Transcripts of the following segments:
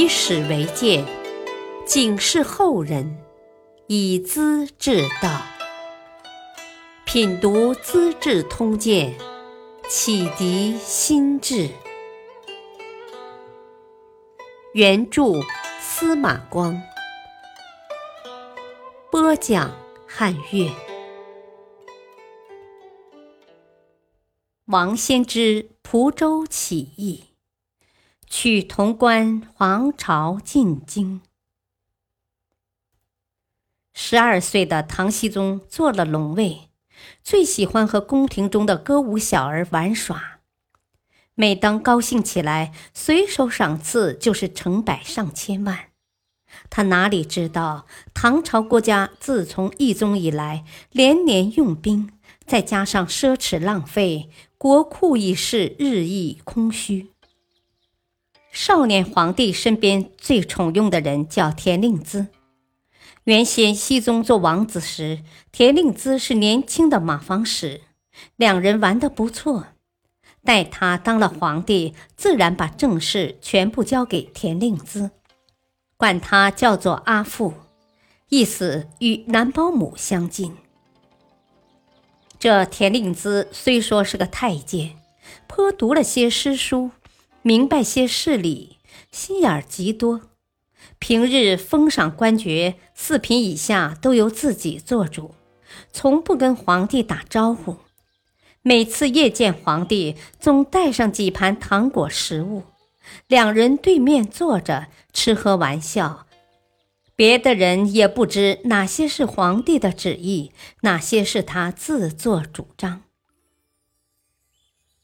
以史为鉴，警示后人，以资治道。品读《资治通鉴》，启迪心智。原著司马光，播讲汉乐。王先之蒲州起义。取潼关，皇朝进京。十二岁的唐僖宗做了龙卫，最喜欢和宫廷中的歌舞小儿玩耍。每当高兴起来，随手赏赐就是成百上千万。他哪里知道，唐朝国家自从懿宗以来，连年用兵，再加上奢侈浪费，国库已是日益空虚。少年皇帝身边最宠用的人叫田令孜。原先熹宗做王子时，田令孜是年轻的马房使，两人玩得不错。待他当了皇帝，自然把政事全部交给田令孜，管他叫做阿父，意思与男保姆相近。这田令孜虽说是个太监，颇读了些诗书。明白些事理，心眼儿极多。平日封赏官爵，四品以下都由自己做主，从不跟皇帝打招呼。每次夜见皇帝，总带上几盘糖果食物，两人对面坐着吃喝玩笑。别的人也不知哪些是皇帝的旨意，哪些是他自作主张。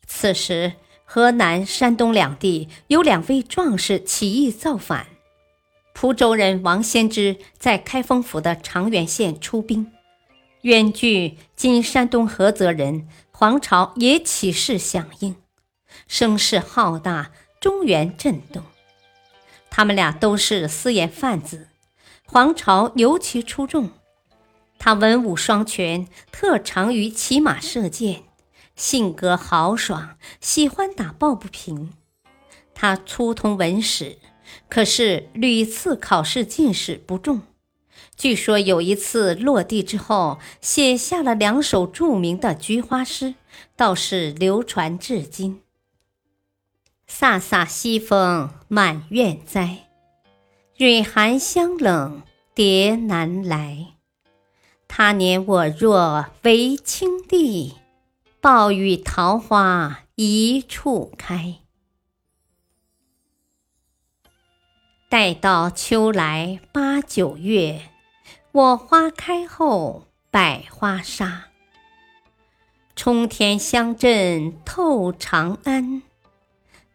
此时。河南、山东两地有两位壮士起义造反，蒲州人王先之在开封府的长垣县出兵，远距今山东菏泽人黄巢也起事响应，声势浩大，中原震动。他们俩都是私盐贩子，黄巢尤其出众，他文武双全，特长于骑马射箭。性格豪爽，喜欢打抱不平。他粗通文史，可是屡次考试进士不中。据说有一次落地之后，写下了两首著名的菊花诗，倒是流传至今：“飒飒西风满院栽，蕊寒香冷蝶难来。他年我若为青帝。”暴雨桃花一处开，待到秋来八九月，我花开后百花杀。冲天香阵透长安，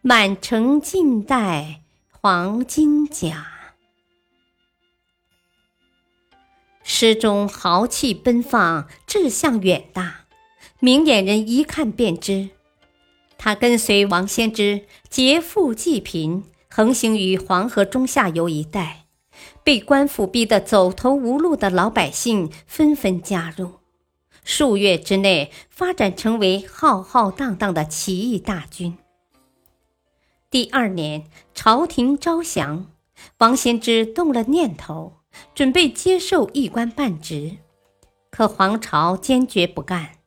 满城尽带黄金甲。诗中豪气奔放，志向远大。明眼人一看便知，他跟随王先之劫富济贫，横行于黄河中下游一带，被官府逼得走投无路的老百姓纷纷加入，数月之内发展成为浩浩荡荡的起义大军。第二年，朝廷招降，王先知动了念头，准备接受一官半职，可黄巢坚决不干。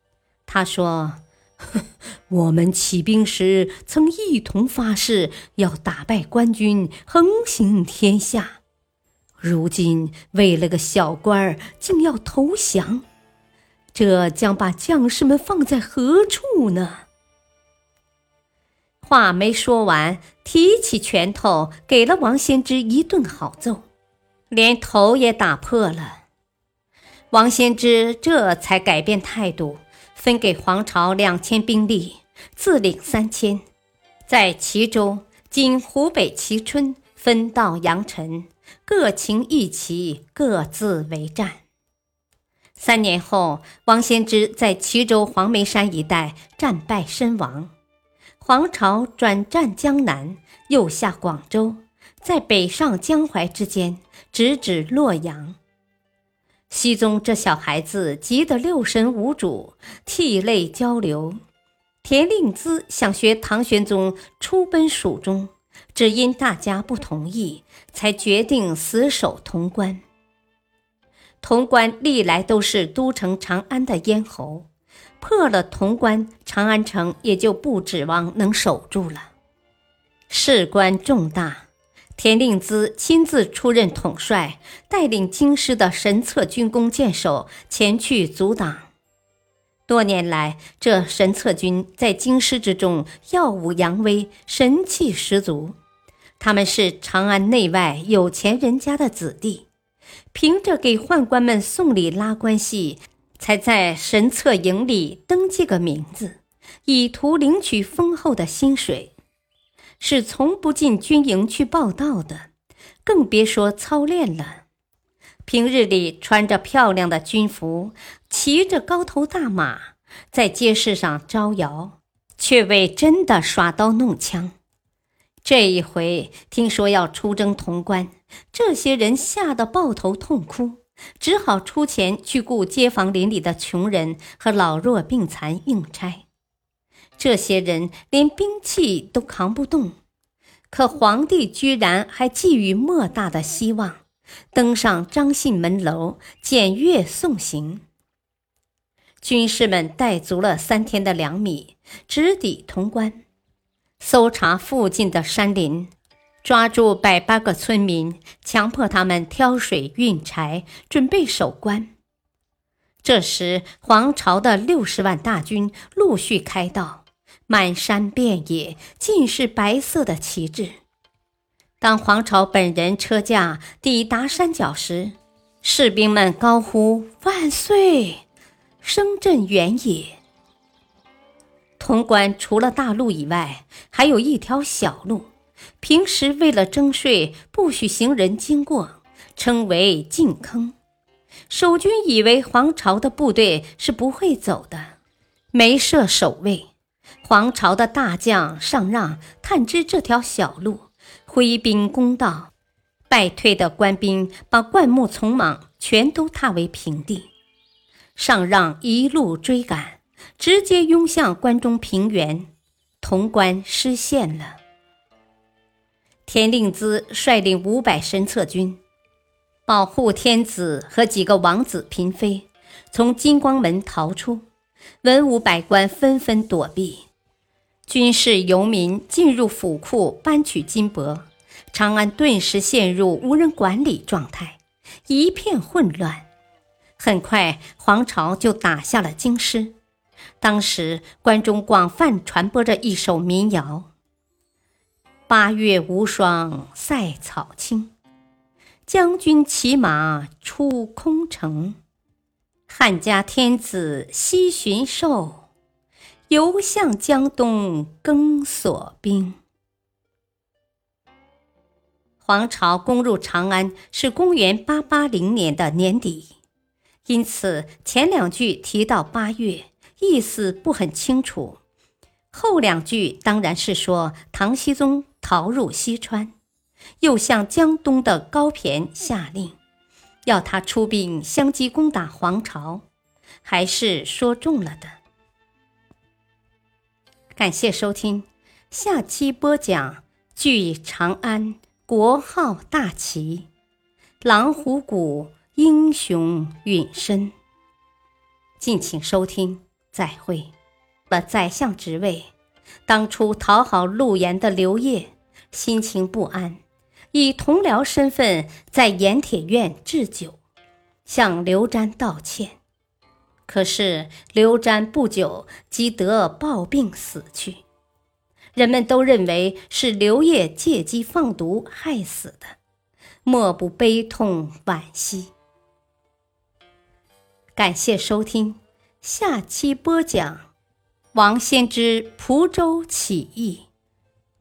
他说：“ 我们起兵时曾一同发誓要打败官军，横行天下。如今为了个小官儿，竟要投降，这将把将士们放在何处呢？”话没说完，提起拳头给了王先之一顿好揍，连头也打破了。王先之这才改变态度。分给黄巢两千兵力，自领三千，在齐州（今湖北蕲春）分道扬尘，各擎一旗，各自为战。三年后，王先之在齐州黄梅山一带战败身亡。黄巢转战江南，又下广州，在北上江淮之间，直指洛阳。熹宗这小孩子急得六神无主，涕泪交流。田令孜想学唐玄宗出奔蜀中，只因大家不同意，才决定死守潼关。潼关历来都是都城长安的咽喉，破了潼关，长安城也就不指望能守住了。事关重大，田令孜亲自出任统帅，带领京师的神策军弓箭手前去阻挡。多年来，这神策军在京师之中耀武扬威，神气十足。他们是长安内外有钱人家的子弟，凭着给宦官们送礼拉关系，才在神策营里登记个名字，以图领取丰厚的薪水。是从不进军营去报道的，更别说操练了。平日里穿着漂亮的军服，骑着高头大马，在街市上招摇，却未真的耍刀弄枪。这一回听说要出征潼关，这些人吓得抱头痛哭，只好出钱去雇街坊邻里的穷人和老弱病残应差。这些人连兵器都扛不动，可皇帝居然还寄予莫大的希望。登上张信门楼，检阅送行。军士们带足了三天的粮米，直抵潼关，搜查附近的山林，抓住百八个村民，强迫他们挑水运柴，准备守关。这时，皇朝的六十万大军陆续开到，满山遍野尽是白色的旗帜。当黄巢本人车驾抵达山脚时，士兵们高呼“万岁”，声震原野。潼关除了大路以外，还有一条小路，平时为了征税不许行人经过，称为禁坑。守军以为黄巢的部队是不会走的，没设守卫。黄巢的大将上让探知这条小路。挥兵攻道，败退的官兵把灌木丛莽全都踏为平地。上让一路追赶，直接拥向关中平原，潼关失陷了。田令孜率领五百神策军，保护天子和几个王子嫔妃，从金光门逃出，文武百官纷纷躲避。军士游民进入府库搬取金帛，长安顿时陷入无人管理状态，一片混乱。很快，黄巢就打下了京师。当时，关中广泛传播着一首民谣：“八月无霜塞草青，将军骑马出空城，汉家天子西巡狩。”游向江东更锁兵。黄巢攻入长安是公元八八零年的年底，因此前两句提到八月，意思不很清楚。后两句当然是说唐僖宗逃入西川，又向江东的高骈下令，要他出兵相继攻打黄巢，还是说中了的。感谢收听，下期播讲据长安国号大齐，狼虎谷英雄陨身。敬请收听，再会。了宰相职位，当初讨好陆延的刘烨心情不安，以同僚身份在盐铁院置酒，向刘瞻道歉。可是刘瞻不久即得暴病死去，人们都认为是刘烨借机放毒害死的，莫不悲痛惋惜。感谢收听，下期播讲王先之蒲州起义，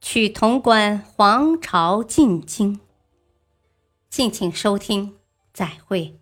取潼关，皇朝进京。敬请收听，再会。